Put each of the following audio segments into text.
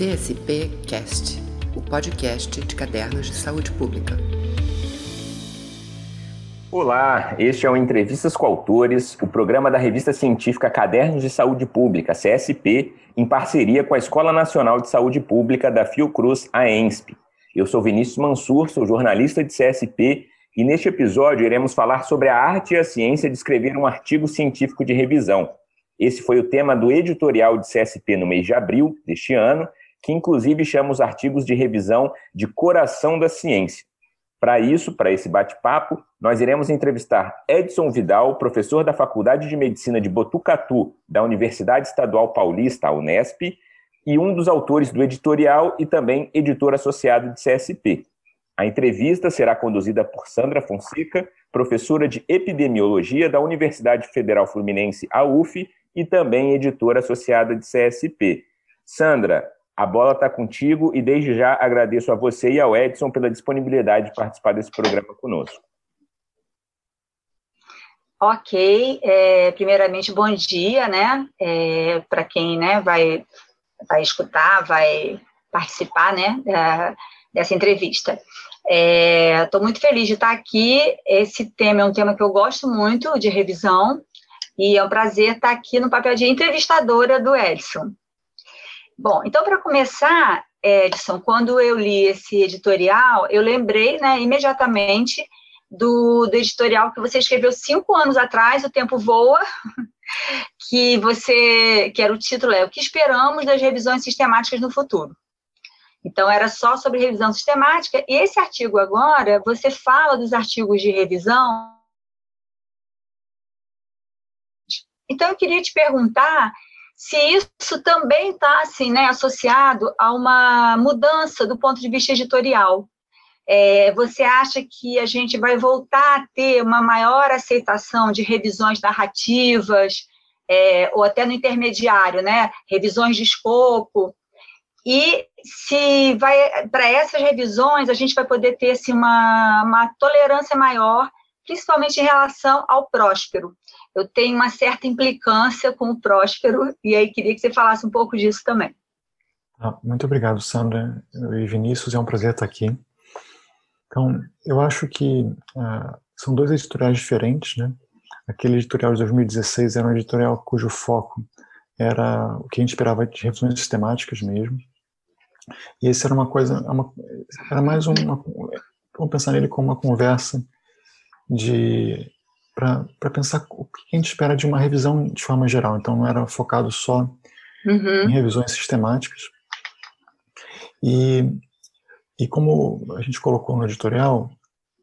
CSP Cast, o podcast de cadernos de saúde pública. Olá, este é o Entrevistas com Autores, o programa da revista científica Cadernos de Saúde Pública, CSP, em parceria com a Escola Nacional de Saúde Pública da Fiocruz, a ENSP. Eu sou Vinícius Mansur, sou jornalista de CSP e neste episódio iremos falar sobre a arte e a ciência de escrever um artigo científico de revisão. Esse foi o tema do editorial de CSP no mês de abril deste ano que inclusive chama os artigos de revisão de coração da ciência. Para isso, para esse bate-papo, nós iremos entrevistar Edson Vidal, professor da Faculdade de Medicina de Botucatu, da Universidade Estadual Paulista, a Unesp, e um dos autores do editorial e também editor associado de CSP. A entrevista será conduzida por Sandra Fonseca, professora de Epidemiologia da Universidade Federal Fluminense, a UF, e também editora associada de CSP. Sandra, a bola está contigo e desde já agradeço a você e ao Edson pela disponibilidade de participar desse programa conosco. Ok, é, primeiramente bom dia, né? É, Para quem né, vai, vai escutar, vai participar, né? Da, dessa entrevista. Estou é, muito feliz de estar aqui. Esse tema é um tema que eu gosto muito de revisão e é um prazer estar aqui no papel de entrevistadora do Edson. Bom, então, para começar, Edson, quando eu li esse editorial, eu lembrei né, imediatamente do, do editorial que você escreveu cinco anos atrás, O Tempo Voa, que você, que era o título, é O que esperamos das revisões sistemáticas no futuro. Então, era só sobre revisão sistemática, e esse artigo agora, você fala dos artigos de revisão. Então, eu queria te perguntar se isso também está assim, né, associado a uma mudança do ponto de vista editorial. É, você acha que a gente vai voltar a ter uma maior aceitação de revisões narrativas, é, ou até no intermediário, né, revisões de escopo, e se vai para essas revisões a gente vai poder ter assim, uma, uma tolerância maior, principalmente em relação ao próspero eu tenho uma certa implicância com o Próspero, e aí queria que você falasse um pouco disso também. Ah, muito obrigado, Sandra e Vinícius, é um prazer estar aqui. Então, eu acho que ah, são dois editoriais diferentes, né? Aquele editorial de 2016 era um editorial cujo foco era o que a gente esperava de revisões sistemáticas mesmo. E esse era uma coisa, uma, era mais uma, vamos pensar nele como uma conversa de para pensar o que a gente espera de uma revisão de forma geral. Então, não era focado só uhum. em revisões sistemáticas. E, e como a gente colocou no editorial,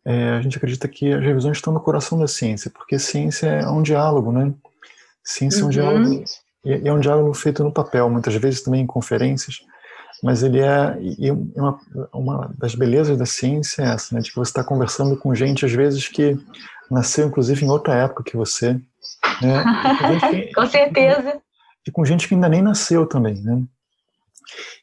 é, a gente acredita que as revisões estão no coração da ciência, porque ciência é um diálogo, né? Ciência uhum. é um uhum. diálogo, e é um diálogo feito no papel, muitas vezes também em conferências, mas ele é, e uma, uma das belezas da ciência é essa, né, de que você está conversando com gente, às vezes, que nasceu inclusive em outra época que você. Né? Que, com certeza. E com gente que ainda nem nasceu também, né?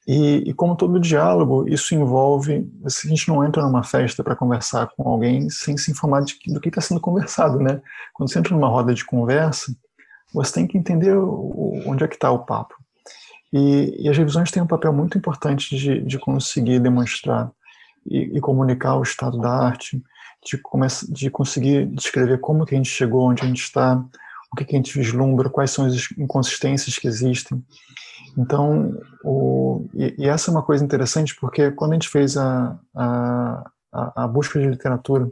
E, e, como todo diálogo, isso envolve. A gente não entra numa festa para conversar com alguém sem se informar de, do que está sendo conversado, né? Quando você entra numa roda de conversa, você tem que entender o, onde é que está o papo. E, e, as revisões têm um papel muito importante de, de conseguir demonstrar e, e comunicar o estado da arte, de, de conseguir descrever como que a gente chegou onde a gente está, o que, que a gente vislumbra, quais são as inconsistências que existem. Então, o, e, e, essa é uma coisa interessante porque quando a gente fez a, a, a busca de literatura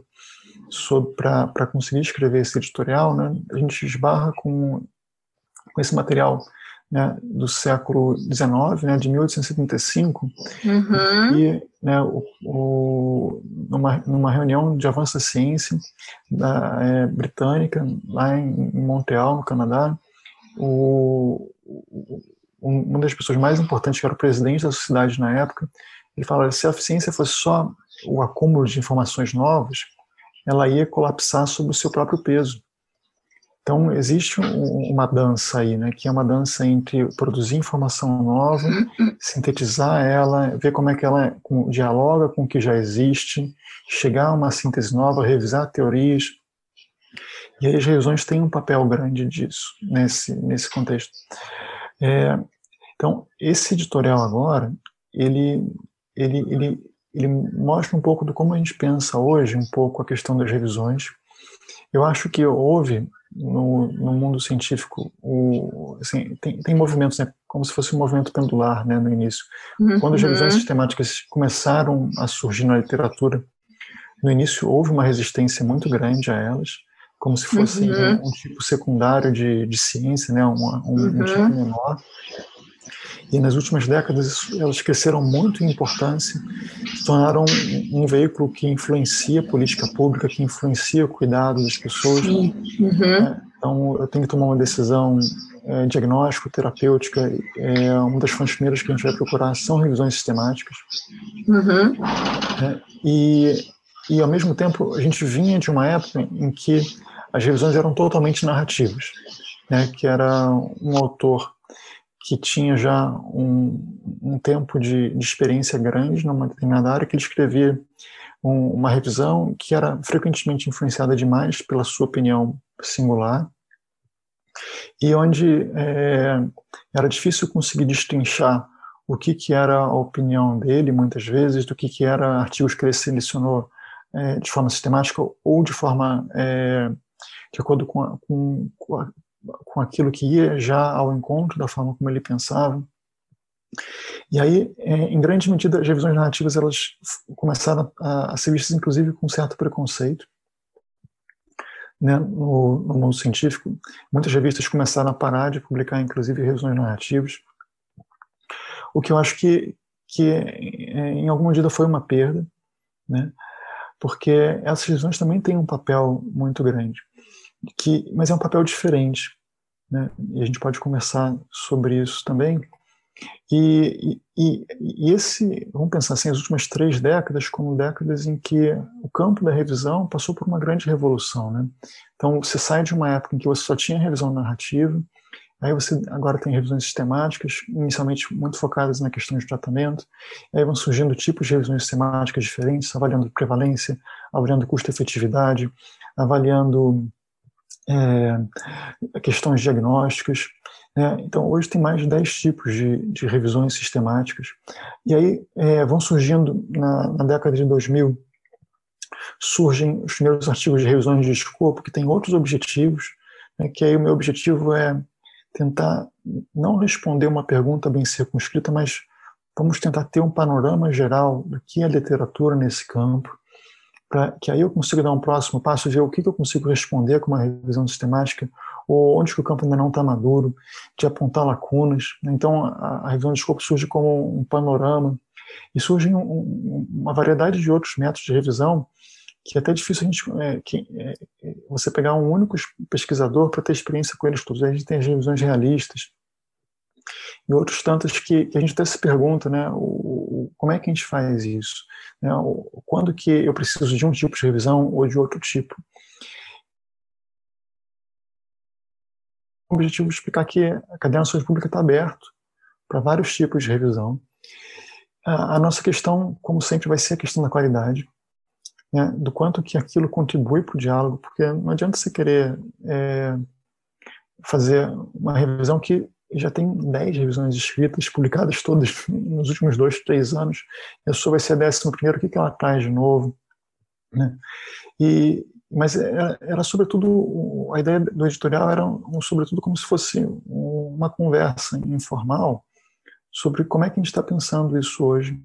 para conseguir escrever esse editorial, né, a gente esbarra com, com esse material né, do século XIX, né, de 1875, uhum. e né, o, o, numa, numa reunião de avanço da ciência da, é, britânica, lá em, em, Montreal, no Canadá, o, uma das pessoas mais importantes, que era o presidente da sociedade na época, ele fala: se a ciência fosse só o acúmulo de informações novas, ela ia colapsar sobre o seu próprio peso. Então, existe um, uma dança aí, né, que é uma dança entre produzir informação nova, sintetizar ela, ver como é que ela dialoga com o que já existe, chegar a uma síntese nova, revisar teorias. E aí as revisões têm um papel grande disso, nesse, nesse contexto. É, então, esse editorial agora, ele, ele, ele, ele mostra um pouco do como a gente pensa hoje, um pouco a questão das revisões. Eu acho que houve no, no mundo científico, o, assim, tem, tem movimentos, né, como se fosse um movimento pendular né, no início. Uhum. Quando as revisões sistemáticas começaram a surgir na literatura, no início houve uma resistência muito grande a elas, como se fosse uhum. um, um, tipo secundário de, de ciência, né, uma, um, uhum. um tipo menor. E nas últimas décadas elas cresceram muito em importância, se tornaram um, veículo que influencia a política pública, que influencia o cuidado das pessoas. Uhum. É, então eu tenho que tomar uma decisão é, diagnóstico, terapêutica. É, uma das fontes primeiras que a gente vai procurar são revisões sistemáticas. Uhum. É, e, e ao mesmo tempo a gente vinha de uma época em que as revisões eram totalmente narrativas, né, que era um autor que tinha já um, um tempo de, de, experiência grande numa determinada área, que ele escrevia um, uma revisão que era frequentemente influenciada demais pela sua opinião singular, e onde é, era difícil conseguir destrinchar o que, que era a opinião dele, muitas vezes, do que, que era artigos que ele selecionou é, de forma sistemática ou de forma é, de acordo com, a, com, com aquilo que ia já ao encontro da forma como ele pensava. E aí, é, em grande medida, as revisões narrativas elas começaram a, a ser vistas, inclusive, com certo preconceito. Né, no, no, mundo científico, muitas revistas começaram a parar de publicar, inclusive, revisões narrativas, o que eu acho que, que é, em alguma medida foi uma perda, né, porque essas revisões também têm um papel muito grande que, mas é um papel diferente, né? E a gente pode conversar sobre isso também. E, e, e, esse, vamos pensar assim, as últimas três décadas como décadas em que o campo da revisão passou por uma grande revolução, né? Então você sai de uma época em que você só tinha revisão narrativa, aí você agora tem revisões sistemáticas, inicialmente muito focadas na questão de tratamento, aí vão surgindo tipos de revisões sistemáticas diferentes, avaliando prevalência, avaliando custo-efetividade, avaliando é, questões diagnósticas. Né? Então, hoje tem mais de 10 tipos de, de revisões sistemáticas. E aí é, vão surgindo, na, na, década de 2000, surgem os primeiros artigos de revisões de escopo que têm outros objetivos, né? que aí o meu objetivo é tentar não responder uma pergunta bem circunscrita, mas vamos tentar ter um panorama geral do que é literatura nesse campo, para que aí eu consiga dar um próximo passo ver o que, que eu consigo responder com uma revisão sistemática, ou onde que o campo ainda não está maduro, de apontar lacunas. Então, a, a, revisão de escopo surge como um panorama, e surge um, uma variedade de outros métodos de revisão que é até difícil a gente, é, que, é, é você pegar um único pesquisador para ter experiência com eles todos. A gente tem as revisões realistas, e outros tantos que, que, a gente até se pergunta, né, o, o, como é que a gente faz isso? Né, o, quando que eu preciso de um tipo de revisão ou de outro tipo? O objetivo é explicar que a cadeia de pública está aberto para vários tipos de revisão. A, a, nossa questão, como sempre, vai ser a questão da qualidade, né, do quanto que aquilo contribui para o diálogo, porque não adianta você querer é, fazer uma revisão que já tem 10 revisões escritas, publicadas todas nos últimos dois, três anos. E a sua vai ser a décima primeira, o que, que ela traz de novo? Né? E, mas era, era, sobretudo, a ideia do editorial era, um, sobretudo, como se fosse uma conversa informal sobre como é que a gente está pensando isso hoje.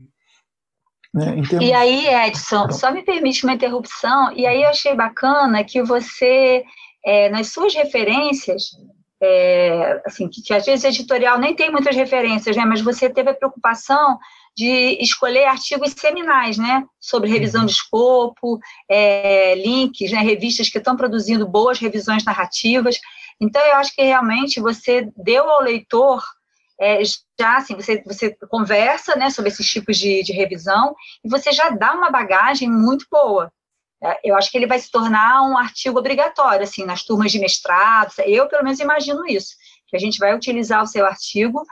Né? Termos... E aí, Edson, só me permite uma interrupção, e aí eu achei bacana que você, é, nas suas referências, é, assim, que, que, às vezes editorial nem tem muitas referências, né, mas você teve a preocupação de escolher artigos seminais, né, sobre revisão de escopo, é, links, né, revistas que estão produzindo boas revisões narrativas. Então, eu acho que realmente você deu ao leitor é, já assim, você, você conversa né, sobre esses tipos de, de revisão e você já dá uma bagagem muito boa. É, eu acho que ele vai se tornar um artigo obrigatório, assim, nas turmas de mestrado. Eu, pelo menos, imagino isso, que a gente vai utilizar o seu artigo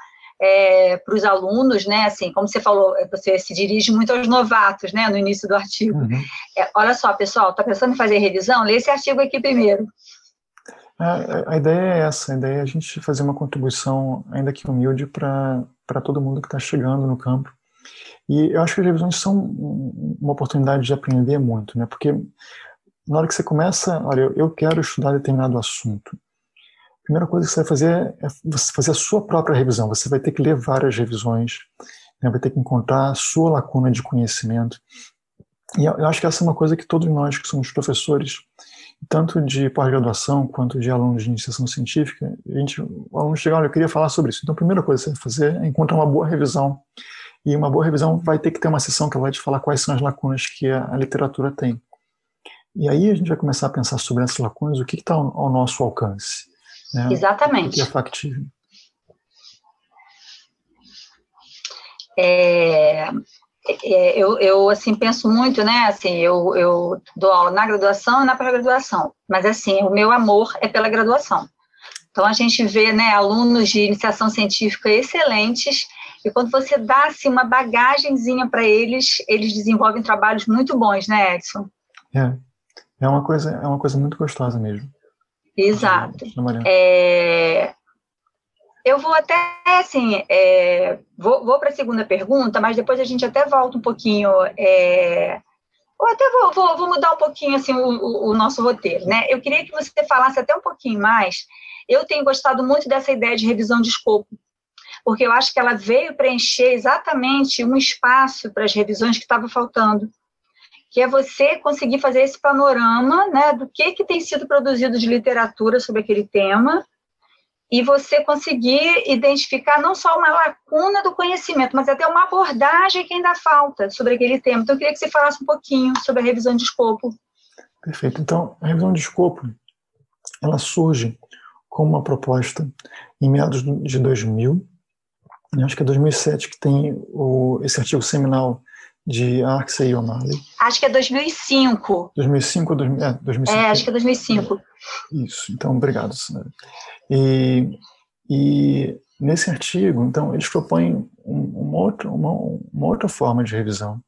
é, para os alunos, né? Assim, como você falou, você se dirige muito aos novatos, né? No início do artigo. Uhum. É, olha só, pessoal, está pensando em fazer revisão? Lê esse artigo aqui primeiro. A, a, ideia é essa, a ideia é a gente fazer uma contribuição, ainda que humilde, para todo mundo que está chegando no campo E eu acho que as revisões são uma oportunidade de aprender muito, né? Porque na hora que você começa, olha, eu quero estudar determinado assunto, a primeira coisa que você vai fazer é você fazer a sua própria revisão. Você vai ter que ler várias revisões, né? vai ter que encontrar a sua lacuna de conhecimento. E eu acho que essa é uma coisa que todos nós que somos professores, tanto de pós-graduação quanto de alunos de iniciação científica, a gente, o aluno chega, olha, eu queria falar sobre isso. Então, a primeira coisa que você vai fazer é encontrar uma boa revisão. E uma boa revisão vai ter que ter uma sessão que vai te falar quais são as lacunas que a, a literatura tem. E aí a gente vai começar a pensar sobre essas lacunas, o que está ao, ao, nosso alcance. Né? Exatamente. O que é factível. É, é, eu, eu, assim, penso muito, né, assim, eu, eu dou aula na graduação e na pós-graduação, mas, assim, o meu amor é pela graduação. Então, a gente vê, né, alunos de iniciação científica excelentes, e quando você dá, assim, uma bagagenzinha para eles, eles desenvolvem trabalhos muito bons, né, Edson? É, é uma coisa, é uma coisa muito gostosa mesmo. Exato. É, eu vou até, assim, é, vou, vou para a segunda pergunta, mas depois a gente até volta um pouquinho, é, ou até vou, vou, vou, mudar um pouquinho, assim, o, o, nosso roteiro, né? Eu queria que você falasse até um pouquinho mais, eu tenho gostado muito dessa ideia de revisão de escopo, porque eu acho que ela veio preencher exatamente um espaço para as revisões que estava faltando, que é você conseguir fazer esse panorama, né, do que, que tem sido produzido de literatura sobre aquele tema, e você conseguir identificar não só uma lacuna do conhecimento, mas até uma abordagem que ainda falta sobre aquele tema. Então, eu queria que você falasse um pouquinho sobre a revisão de escopo. Perfeito. Então, a revisão de escopo, ela surge como uma proposta em meados de 2000, acho que é 2007 que tem o, esse artigo seminal de Arksey e O'Malley. Acho que é 2005. 2005 ou 2000, é, 2005. É, acho que é 2005. Isso, então, obrigado. E, e nesse artigo, então, eles propõem uma outra, uma, uma outra forma de revisão.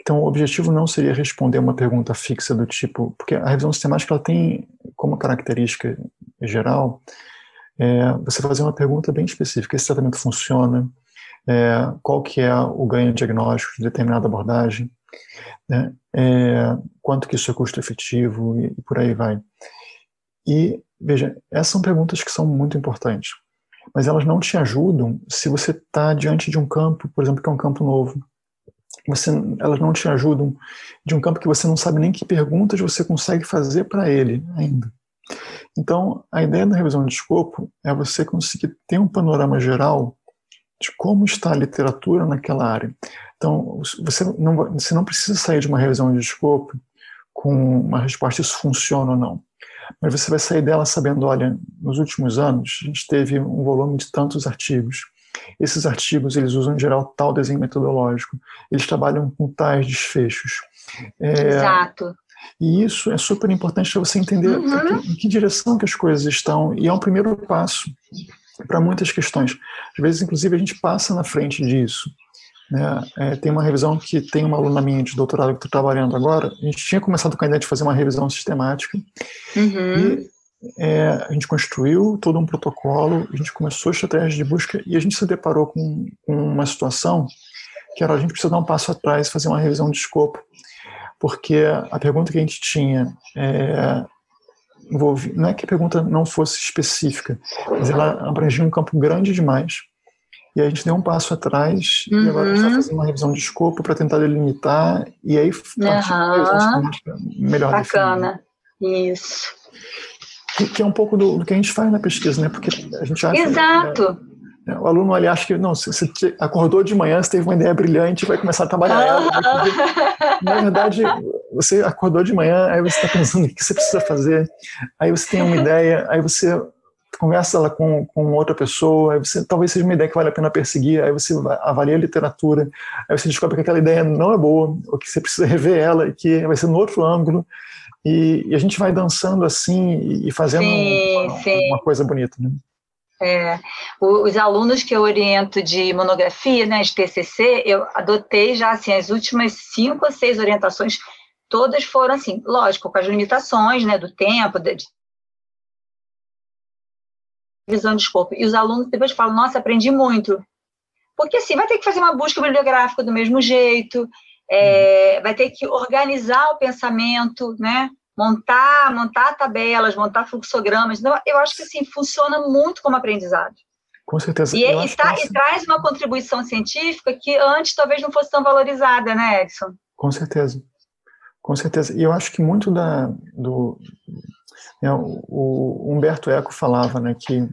Então, o objetivo não seria responder uma pergunta fixa do tipo, porque a revisão sistemática ela tem como característica geral é, você fazer uma pergunta bem específica: esse tratamento funciona? É, qual que é o ganho diagnóstico de determinada abordagem? Né? É, quanto que isso é custo efetivo e, e por aí vai. E, veja, essas são perguntas que são muito importantes, mas elas não te ajudam se você está diante de um campo, por exemplo, que é um campo novo. Você, elas não te ajudam de um campo que você não sabe nem que perguntas você consegue fazer para ele ainda. Então, a ideia da revisão de escopo é você conseguir ter um panorama geral de como está a literatura naquela área. Então, você não, você não precisa sair de uma revisão de escopo com uma resposta isso funciona ou não mas você vai sair dela sabendo, olha, nos últimos anos a gente teve um volume de tantos artigos. Esses artigos eles usam em geral tal desenho metodológico, eles trabalham com tais desfechos. É, Exato. E isso é super importante para você entender uhum. em que direção que as coisas estão, e é um primeiro passo para muitas questões. Às vezes, inclusive, a gente passa na frente disso. Né? É, tem uma revisão que tem uma aluna minha de doutorado que está trabalhando agora. A gente tinha começado com a ideia de fazer uma revisão sistemática. Uhum. E é, a gente construiu todo um protocolo, a gente começou estratégias de busca e a gente se deparou com, com uma situação que era a gente precisa dar um passo atrás e fazer uma revisão de escopo. Porque a pergunta que a gente tinha é, envolve, não é que a pergunta não fosse específica, mas ela abrangia um campo grande demais e a gente deu um passo atrás uhum. e agora a gente está uhum. fazendo uma revisão de escopo para tentar delimitar e aí partir uhum. melhor Bacana, isso. Que, que, é um pouco do, do, que a gente faz na pesquisa, né? Porque a gente acha... Exato. Né, o aluno ali acha que, não, você, você acordou de manhã, você teve uma ideia brilhante, vai começar a trabalhar ela. Na verdade, você acordou de manhã, aí você está pensando o que você precisa fazer, aí você tem uma ideia, aí você conversa ela com, com outra pessoa, aí você talvez seja uma ideia que vale a pena perseguir, aí você avalia a literatura, aí você descobre que aquela ideia não é boa, ou que você precisa rever ela, e que vai ser no outro ângulo, e, e a gente vai dançando assim e fazendo sim, uma, sim. uma, coisa bonita, né? É, os alunos que eu oriento de monografia, né, de TCC, eu adotei já assim as últimas cinco ou seis orientações, todas foram assim, lógico, com as limitações, né, do tempo, de visão de escopo. E os alunos depois falam, nossa, aprendi muito. Porque assim, vai ter que fazer uma busca bibliográfica do mesmo jeito, é, vai ter que organizar o pensamento, né? Montar, montar tabelas, montar fluxogramas. Então, eu acho que assim funciona muito como aprendizado. Com certeza. E, e, tá, e, traz uma contribuição científica que antes talvez não fosse tão valorizada, né, Edson? Com certeza. Com certeza. E eu acho que muito da, do. Né, o Humberto Eco falava né, que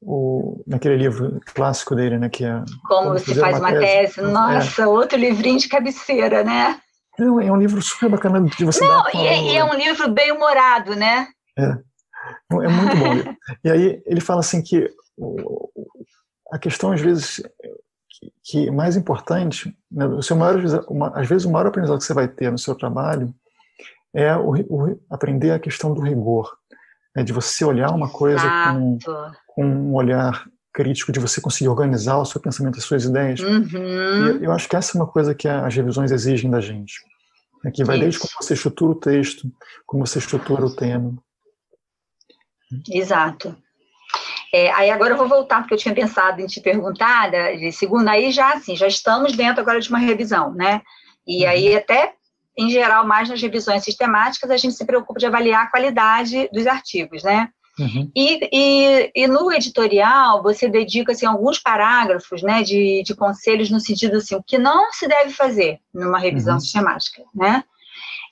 o, naquele livro clássico dele, né, que é Como, Como você faz uma tese. tese. É. Nossa, é. outro livrinho de cabeceira, né? É, é um livro super bacana de você Não, dar e, é, e é um livro bem humorado, né? É, é muito bom. e aí ele fala assim que a questão às vezes que, que mais importante, né, o seu maior, uma, às vezes o maior aprendizado que você vai ter no seu trabalho é o, o, aprender a questão do rigor, né, de você olhar uma coisa com, com, um olhar crítico, de você conseguir organizar o seu pensamento, as suas ideias. Uhum. E eu acho que essa é uma coisa que as revisões exigem da gente. Né, que vai Isso. desde como você estrutura o texto, como você estrutura o tema. Exato. É, aí agora eu vou voltar, porque eu tinha pensado em te perguntar, de segunda, aí já assim, já estamos dentro agora de uma revisão, né? E uhum. aí até, em geral, mais nas revisões sistemáticas, a gente se preocupa de avaliar a qualidade dos artigos, né? Uhum. E, e, e, no editorial, você dedica assim, alguns parágrafos né, de, de conselhos no sentido assim, o que não se deve fazer numa revisão uhum. sistemática, né?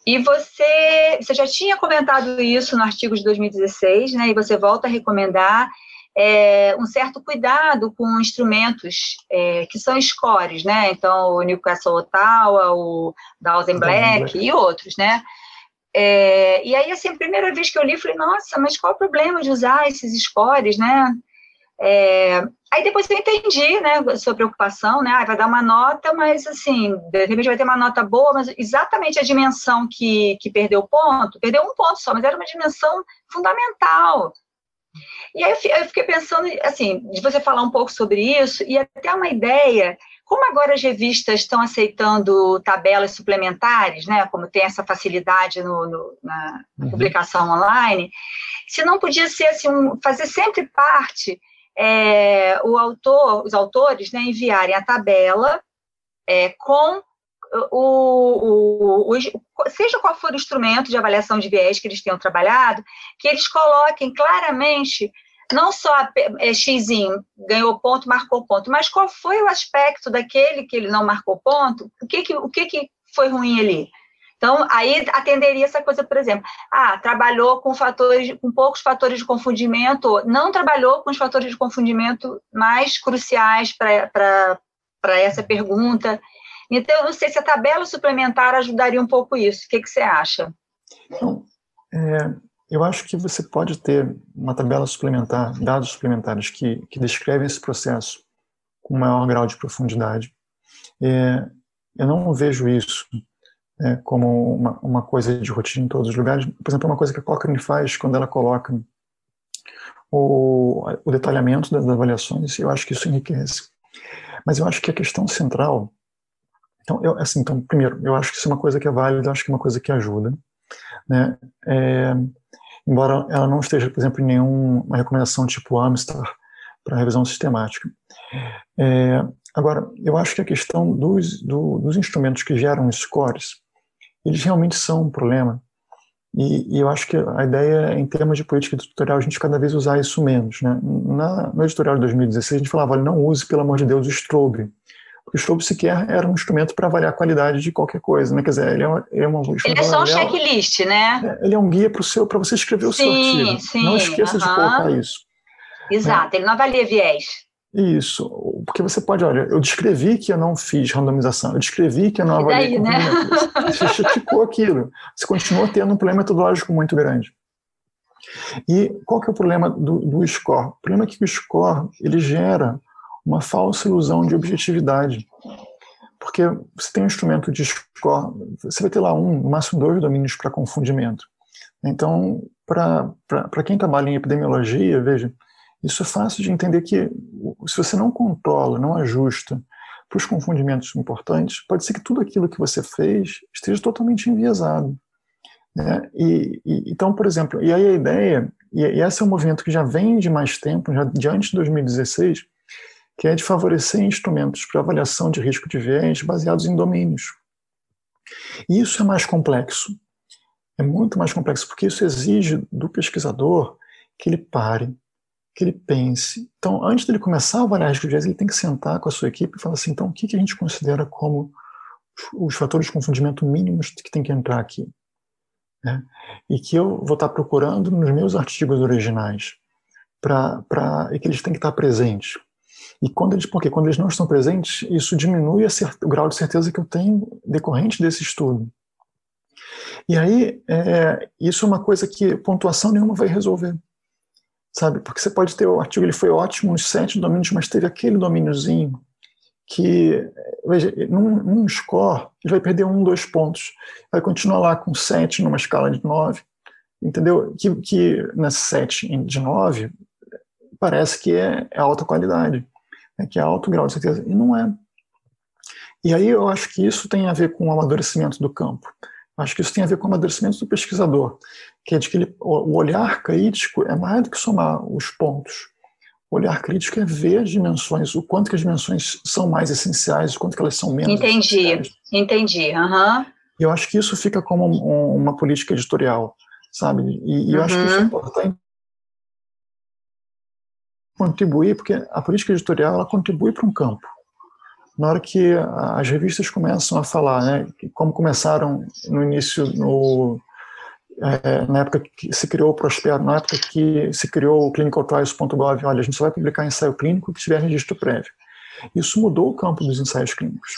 E você, você já tinha comentado isso no artigo de 2016, né? E você volta a recomendar é, um certo cuidado com instrumentos é, que são scores, né? Então, o Newcastle Ottawa, o Dawson Black e outros, né? É, e aí, assim, a primeira vez que eu li, falei, nossa, mas qual o problema de usar esses scores, né? É, aí depois eu entendi, né, a sua preocupação, né, ah, vai dar uma nota, mas assim, de repente vai ter uma nota boa, mas exatamente a dimensão que, que perdeu ponto, perdeu um ponto só, mas era uma dimensão fundamental, e aí eu fiquei pensando, assim, de você falar um pouco sobre isso e até uma ideia, como agora as revistas estão aceitando tabelas suplementares, né, como tem essa facilidade no, no, na uhum. publicação online, se não podia ser assim, um, fazer sempre parte é, o autor, os autores, né, enviarem a tabela é, com o, o, o, seja qual for o instrumento de avaliação de viés que eles tenham trabalhado, que eles coloquem claramente não só é, X ganhou ponto, marcou ponto, mas qual foi o aspecto daquele que ele não marcou ponto, o que, que, o que, que foi ruim ali. Então, aí atenderia essa coisa, por exemplo, ah, trabalhou com fatores, com poucos fatores de confundimento, não trabalhou com os fatores de confundimento mais cruciais para essa pergunta. Então, não sei se a tabela suplementar ajudaria um pouco isso. O que, que você acha? Então, é, eu acho que você pode ter uma tabela suplementar, dados suplementares que, que descrevem esse processo com maior grau de profundidade. É, eu não vejo isso é, como uma, uma, coisa de rotina em todos os lugares. Por exemplo, uma coisa que a Cochrane faz quando ela coloca o, o detalhamento das avaliações, eu acho que isso enriquece. Mas eu acho que a questão central então, eu, assim, então, primeiro, eu acho que isso é uma coisa que é válida, eu acho que é uma coisa que ajuda, né? É, embora ela não esteja, por exemplo, em nenhuma recomendação tipo Amstar para revisão sistemática. É, agora, eu acho que a questão dos, do, dos instrumentos que geram scores, eles realmente são um problema. E, e, eu acho que a ideia, em termos de política editorial, a gente cada vez usar isso menos. Né? Na, no editorial de 2016, a gente falava, olha, não use, pelo amor de Deus, o Strobe o Strobe sequer era um instrumento para avaliar a qualidade de qualquer coisa, né? Quer dizer, ele é, uma, ele é, uma, ele é só um checklist, né? É, ele é um guia para seu, para você escrever o sim, seu artigo. Sim, não esqueça uh -huh. de colocar isso. Exato, né? ele não avalia viés. Isso, porque você pode, olha, eu descrevi que eu não fiz randomização, eu descrevi que eu não avaliei. E daí, né? Você criticou aquilo, você continua tendo um problema metodológico muito grande. E qual que é o problema do, do score? O problema é que o score ele gera uma falsa ilusão de objetividade. Porque você tem um instrumento de score, você vai ter lá um, no máximo dois domínios para confundimento. Então, para quem trabalha em epidemiologia, veja, isso é fácil de entender que se você não controla, não ajusta para os confundimentos importantes, pode ser que tudo aquilo que você fez esteja totalmente enviesado. Né? E, e, então, por exemplo, e aí a ideia, e, e esse é um movimento que já vem de mais tempo, já de antes de 2016, que é de favorecer instrumentos para avaliação de risco de viés baseados em domínios. E isso é mais complexo. É muito mais complexo, porque isso exige do pesquisador que ele pare, que ele pense. Então, antes dele começar a avaliar risco de viés, ele tem que sentar com a sua equipe e falar assim: então, o que, a gente considera como os fatores de confundimento mínimos que tem que entrar aqui? Né? E que eu vou estar procurando nos meus artigos originais, pra, pra, e que eles têm que estar presentes. E quando eles, porque quando eles não estão presentes, isso diminui o grau de certeza que eu tenho decorrente desse estudo. E aí, é, isso é uma coisa que pontuação nenhuma vai resolver. Sabe? Porque você pode ter o artigo, ele foi ótimo nos sete domínios, mas teve aquele domíniozinho que, veja, num, num score, ele vai perder um, dois pontos. Vai continuar lá com sete numa escala de nove, entendeu? Que, que na sete de nove parece que é, é alta qualidade né, que é alto grau de certeza, e não é. E aí eu acho que isso tem a ver com o amadurecimento do campo. Acho que isso tem a ver com o amadurecimento do pesquisador, que é de que ele, o olhar crítico é mais do que somar os pontos. O olhar crítico é ver as dimensões, o quanto que as dimensões são mais essenciais, o quanto que elas são menos Entendi, essenciais. entendi. Uhum. E eu acho que isso fica como um, uma política editorial, sabe? E, e eu uhum. acho que isso é importante contribuir, porque a política editorial ela contribui para um campo. Na hora que as revistas começam a falar, né, como começaram no início, no, é, na época que se criou o Prospero, na época que se criou o clinicaltrials.gov, olha, a gente só vai publicar ensaio clínico que tiver registro prévio. Isso mudou o campo dos ensaios clínicos.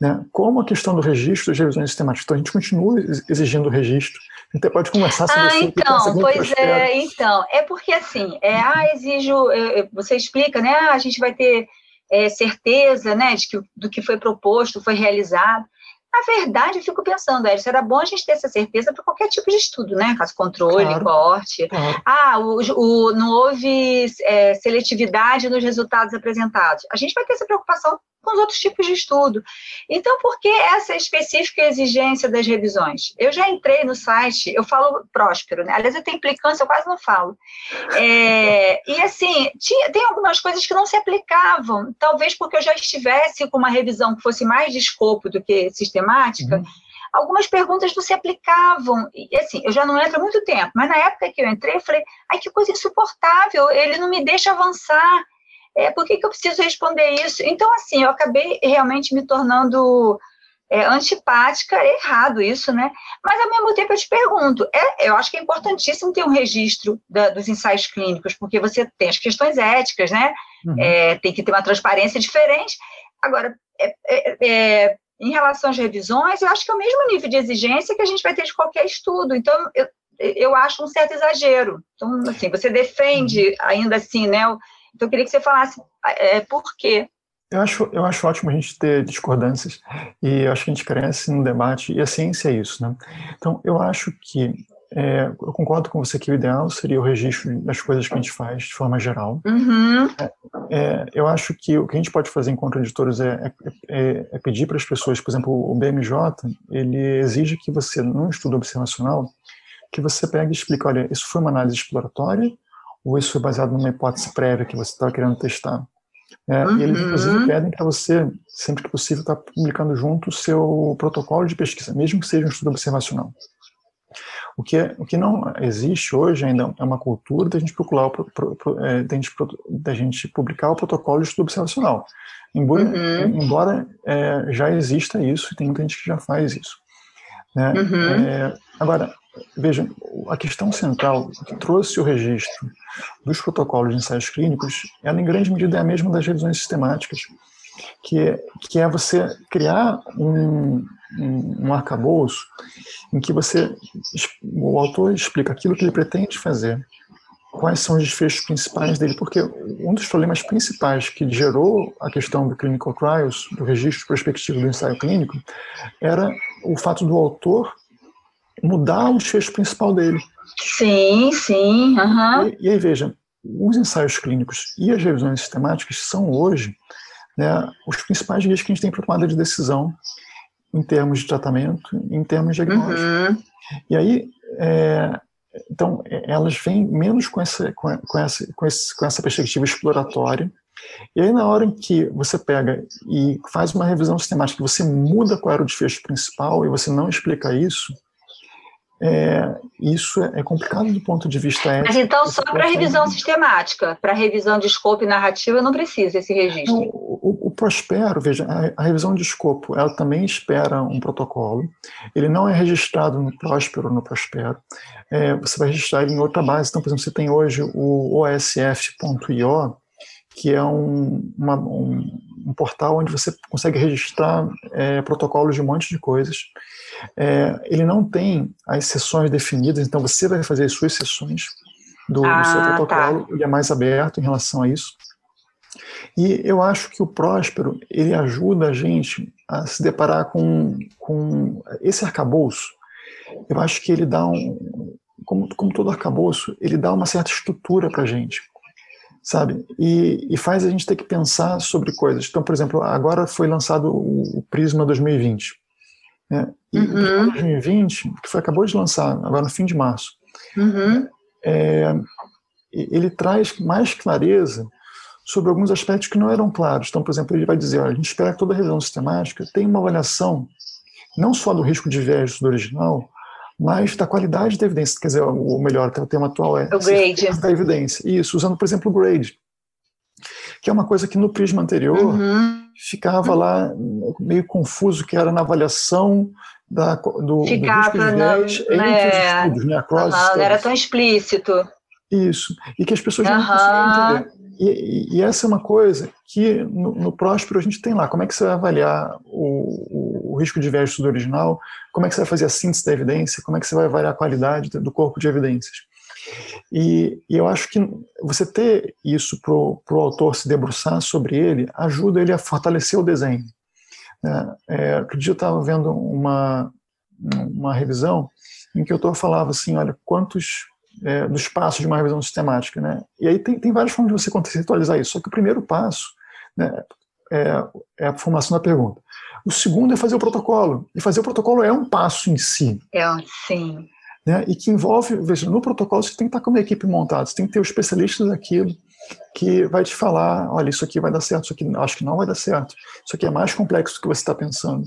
Né? Como a questão do registro das revisões sistemáticas. Então, a gente continua exigindo o registro, até pode conversar sobre ah, então, pois é, então, é porque assim, é, ah, exijo, você explica, né, ah, a gente vai ter é, certeza, né, de que, do que foi proposto, foi realizado. Na verdade, eu fico pensando, Edson, era bom a gente ter essa certeza para qualquer tipo de estudo, né? Caso controle, claro, corte. Claro. Ah, o, o, não houve é, seletividade nos resultados apresentados. A gente vai ter essa preocupação com os outros tipos de estudo. Então, por que essa específica exigência das revisões? Eu já entrei no site, eu falo próspero, né? Aliás, eu tenho implicância, eu quase não falo. É, e assim, tinha, tem algumas coisas que não se aplicavam, talvez porque eu já estivesse com uma revisão que fosse mais de escopo do que sistemática. Uhum. Algumas perguntas não se aplicavam. E assim, eu já não entro há muito tempo, mas na época que eu entrei, eu falei, ai, que coisa insuportável, ele não me deixa avançar é, por que, que eu preciso responder isso? Então, assim, eu acabei realmente me tornando é, antipática, é errado isso, né? Mas, ao mesmo tempo, eu te pergunto, é, eu acho que é importantíssimo ter um registro da, dos ensaios clínicos, porque você tem as questões éticas, né? Uhum. É, tem que ter uma transparência diferente. Agora, é, é, é, em relação às revisões, eu acho que é o mesmo nível de exigência que a gente vai ter de qualquer estudo. Então, eu, eu acho um certo exagero. Então, assim, você defende uhum. ainda assim, né? Então, eu queria que você falasse é, por quê. Eu acho, eu acho ótimo a gente ter discordâncias e acho que a gente cresce no debate e a ciência é isso, né? Então, eu acho que é, eu concordo com você que o ideal seria o registro das coisas que a gente faz de forma geral. Uhum. É, é, eu acho que o que a gente pode fazer enquanto editores é, é, é, é, pedir para as pessoas, por exemplo, o BMJ, ele exige que você, num estudo observacional, que você pegue e explique, olha, isso foi uma análise exploratória ou isso foi baseado numa hipótese prévia que você estava querendo testar. É, uhum. E eles, inclusive, uhum. pedem para você, sempre que possível, estar tá publicando junto o seu protocolo de pesquisa, mesmo que seja um estudo observacional. O que, é, o que não existe hoje ainda é uma cultura da gente, procurar, é, da gente, da gente publicar o protocolo de estudo observacional. Embora, uhum. embora é, já exista isso, e tem muita gente que já faz isso. Né? Uhum. É, agora, Veja, a questão central que trouxe o registro dos protocolos de ensaios clínicos, ela em grande medida é a mesma das revisões sistemáticas, que é, que é você criar um, um, um arcabouço em que você, o autor explica aquilo que ele pretende fazer, quais são os desfechos principais dele, porque um dos problemas principais que gerou a questão do clinical trials, do registro prospectivo do ensaio clínico, era o fato do autor mudar o desfecho principal dele. Sim, sim. Uhum. E, e, aí, veja, os ensaios clínicos e as revisões sistemáticas são hoje né, os principais guias que a gente tem para tomada de decisão em termos de tratamento, em termos de diagnóstico. Uhum. E aí, é, então, elas vêm menos com essa, com, essa, com, esse, com essa perspectiva exploratória, E aí, na hora em que você pega e faz uma revisão sistemática, você muda qual era o desfecho principal e você não explica isso, é, isso é complicado do ponto de vista ético. Mas então, só para revisão sistemática, para revisão de escopo e narrativa, não precisa esse registro. O, o, Prospero, veja, a, a, revisão de escopo, ela também espera um protocolo. Ele não é registrado no Próspero, no Prospero. É, você vai registrar ele em outra base. Então, por exemplo, você tem hoje o osf.io, que é um, uma, um, um, portal onde você consegue registrar é, protocolos de um monte de coisas. É, ele não tem as sessões definidas, então você vai fazer as suas sessões do, ah, do seu ah, protocolo, tá. ele é mais aberto em relação a isso. E eu acho que o Próspero, ele ajuda a gente a se deparar com, com esse arcabouço. Eu acho que ele dá um, como, como todo arcabouço, ele dá uma certa estrutura para a gente sabe? E, e, faz a gente ter que pensar sobre coisas. Então, por exemplo, agora foi lançado o, Prisma 2020. Né? E uhum. o Prisma 2020, que foi, acabou de lançar, agora no fim de março, uhum. é, ele traz mais clareza sobre alguns aspectos que não eram claros. Então, por exemplo, ele vai dizer, olha, a gente espera que toda revisão sistemática tenha uma avaliação não só do risco de viés do original, mas da qualidade da evidência, quer dizer, o melhor, o tema atual é o grade. da evidência. Isso, usando, por exemplo, o grade, que é uma coisa que no prisma anterior uhum. ficava lá meio confuso, que era na avaliação da, do, ficava do viés entre né, os estudos, né? Across uhum, não era tão explícito. Isso, e que as pessoas uhum. não conseguiam entender. E, e, essa é uma coisa que no, no Próspero a gente tem lá. Como é que você vai avaliar o, o risco de do original? Como é que você vai fazer a síntese da evidência? Como é que você vai avaliar a qualidade do corpo de evidências? E, e eu acho que você ter isso para o autor se debruçar sobre ele ajuda ele a fortalecer o desenho. É, é, outro dia eu estava vendo uma, uma revisão em que o autor falava assim, olha, quantos é, dos passos de uma revisão sistemática. Né? E aí tem, tem várias formas de você conceitualizar isso, só que o primeiro passo né, é, é, a formação da pergunta. O segundo é fazer o protocolo, e fazer o protocolo é um passo em si. É, sim. Né, e que envolve, veja, no protocolo você tem que estar com uma equipe montada, você tem que ter os especialistas daquilo, que vai te falar, olha, isso aqui vai dar certo, isso aqui acho que não vai dar certo, isso aqui é mais complexo do que você está pensando.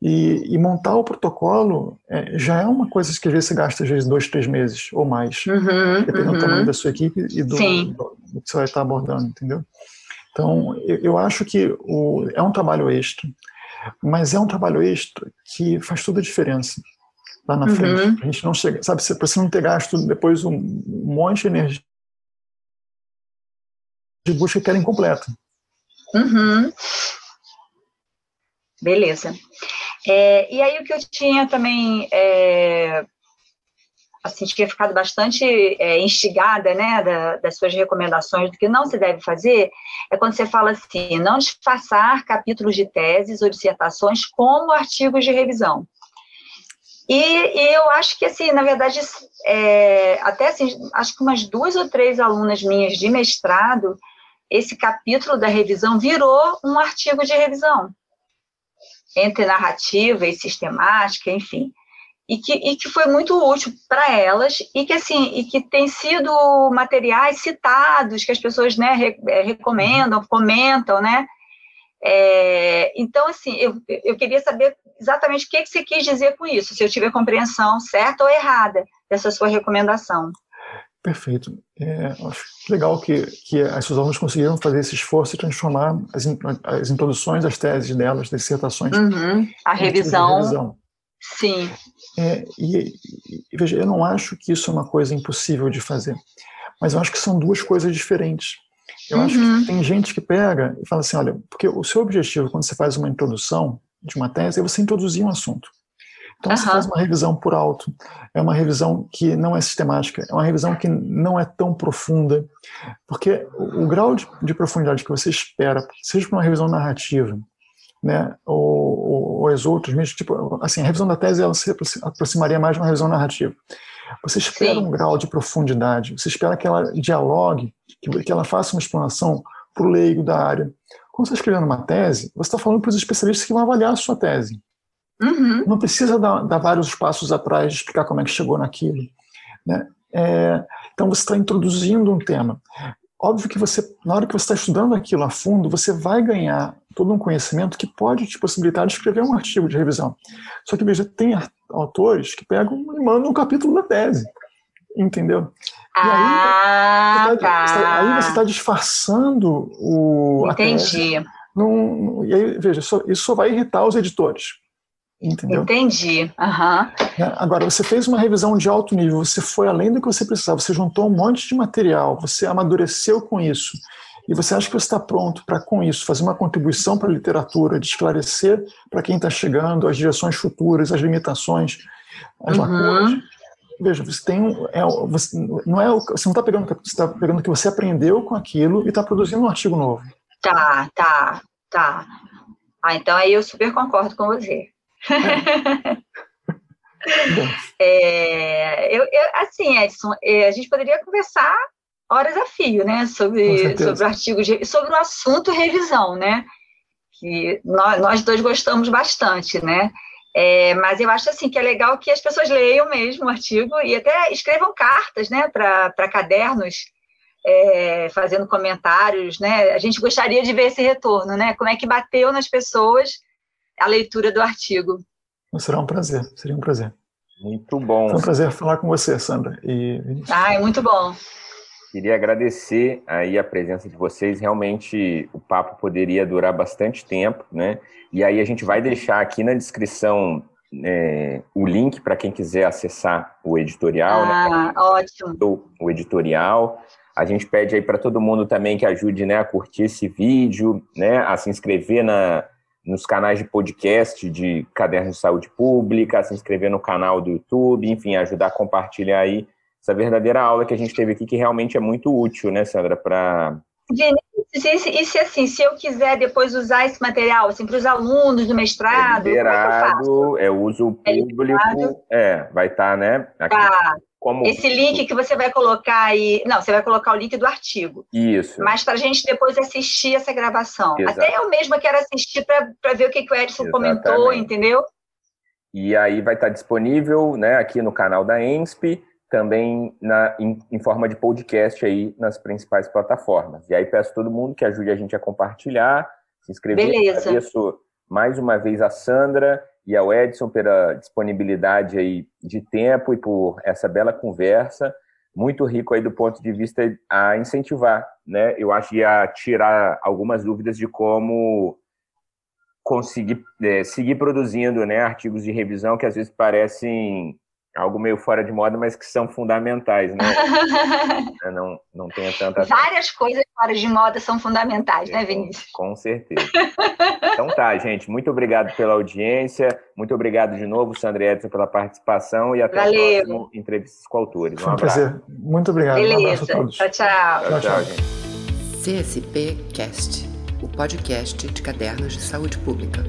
E, e, montar o protocolo é, já é uma coisa que às vezes você gasta às vezes dois, três meses ou mais, uhum, dependendo uhum. do tamanho da sua equipe e do, do, do, que você vai estar abordando, entendeu? Então, eu, acho que o, é um trabalho extra, mas é um trabalho extra que faz toda a diferença lá na uhum. frente. A gente não chega, sabe, para você não ter gasto depois um, um monte de energia de busca que era incompleta. Uhum. Beleza. É, e aí o que eu tinha também, é, assim, tinha ficado bastante é, instigada, né, da, das suas recomendações do que não se deve fazer, é quando você fala assim, não disfarçar capítulos de teses ou dissertações como artigos de revisão. E, e eu acho que, assim, na verdade, é, até assim, acho que umas duas ou três alunas minhas de mestrado, esse capítulo da revisão virou um artigo de revisão entre narrativa e sistemática, enfim, e que, e que foi muito útil para elas e que assim e que tem sido materiais citados que as pessoas né re, é, recomendam, comentam, né? É, então assim eu, eu queria saber exatamente o que, que você quis dizer com isso, se eu tive a compreensão certa ou errada dessa sua recomendação. Perfeito. É, acho legal que, que as suas alunas conseguiram fazer esse esforço e transformar as, as introduções das teses delas, das dissertações. Uhum. A revisão. revisão. Sim. É, e, e, veja, eu não acho que isso é uma coisa impossível de fazer, mas eu acho que são duas coisas diferentes. Eu uhum. acho que uhum. tem gente que pega e fala assim: olha, porque o seu objetivo quando você faz uma introdução de uma tese é você introduzir um assunto. Então, uhum. você faz uma revisão por alto, é uma revisão que não é sistemática, é uma revisão que não é tão profunda, porque o, o grau de, de, profundidade que você espera, seja para uma revisão narrativa, né, ou, ou, ou as outras, mesmo, tipo, assim, a revisão da tese ela se aproximaria mais de uma revisão narrativa. Você espera Sim. um grau de profundidade, você espera que ela dialogue, que, que ela faça uma explanação para o leigo da área. Quando você está escrevendo uma tese, você está falando para os especialistas que vão avaliar a sua tese. Uhum. Não precisa dar, dar, vários passos atrás, explicar como é que chegou naquilo. Né? É, então você está introduzindo um tema. Óbvio que você, na hora que você está estudando aquilo a fundo, você vai ganhar todo um conhecimento que pode te possibilitar de escrever um artigo de revisão. Só que, veja, tem autores que pegam e mandam um capítulo da tese. Entendeu? E ah, aí, tá. Tá, aí você está disfarçando o. Entendi. Num, e aí, veja, isso, isso só vai irritar os editores. Entendeu? Entendi. Uhum. Agora, você fez uma revisão de alto nível, você foi além do que você precisava, você juntou um monte de material, você amadureceu com isso, e você acha que você está pronto para, com isso, fazer uma contribuição para a literatura, de esclarecer para quem está chegando as direções futuras, as limitações, as uhum. lacunas. Veja, você tem é, você, não é você não está pegando você está pegando o que você aprendeu com aquilo e está produzindo um artigo novo. Tá, tá, tá. Ah, então aí eu super concordo com você. É, eu, eu, assim, Edson, é, a gente poderia conversar horas a fio, né, sobre, sobre o artigo, de, sobre o assunto revisão, né, que nós, nós dois gostamos bastante, né, é, mas eu acho assim que é legal que as pessoas leiam mesmo o artigo e até escrevam cartas, né, para cadernos, é, fazendo comentários, né, a gente gostaria de ver esse retorno, né, como é que bateu nas pessoas a leitura do artigo. Será um prazer, seria um prazer. Muito bom. Foi um prazer falar com você, Sandra. E... Ah, é muito bom. Queria agradecer aí a presença de vocês. Realmente o papo poderia durar bastante tempo, né? E aí a gente vai deixar aqui na descrição é, o link para quem quiser acessar o editorial. Né? Ah, né? ótimo. O editorial. A gente pede aí para todo mundo também que ajude né, a curtir esse vídeo, né, a se inscrever na, nos canais de podcast de Cadernos de Saúde Pública, se inscrever no canal do YouTube, enfim, ajudar a compartilhar aí essa verdadeira aula que a gente teve aqui, que realmente é muito útil, né, Sandra, para... Vinícius, e se assim, se eu quiser depois usar esse material, assim, para os alunos do mestrado, é liberado, é, é uso público, é, é vai estar, tá, né? Aqui. Tá. Como... Esse link que você vai colocar aí. Não, você vai colocar o link do artigo. Isso. Mas para a gente depois assistir essa gravação. Exato. Até eu mesma quero assistir para ver o que, que o Edson Exatamente. comentou, entendeu? E aí vai estar disponível né, aqui no canal da ENSP, também na, em, em, forma de podcast aí nas principais plataformas. E aí peço a todo mundo que ajude a gente a compartilhar, se inscrever. Beleza. Agradeço mais uma vez a Sandra e ao Edson pela disponibilidade aí de tempo e por essa bela conversa, muito rico aí do ponto de vista a incentivar, né? Eu acho que a tirar algumas dúvidas de como conseguir é, seguir produzindo, né, artigos de revisão que às vezes parecem algo meio fora de moda, mas que são fundamentais, né? não, não tenha tanta. Várias coisas fora de moda são fundamentais, né, Vinícius? Com, com certeza. então tá, gente. Muito obrigado pela audiência. Muito obrigado de novo, Sandra Edson, pela participação e até Valeu. o próximo Entrevistas com Autores. Um Foi um prazer. Muito obrigado. Beleza. Um tchau, tchau. Tchau, tchau, tchau gente. CSP Cast, o podcast de cadernos de saúde pública.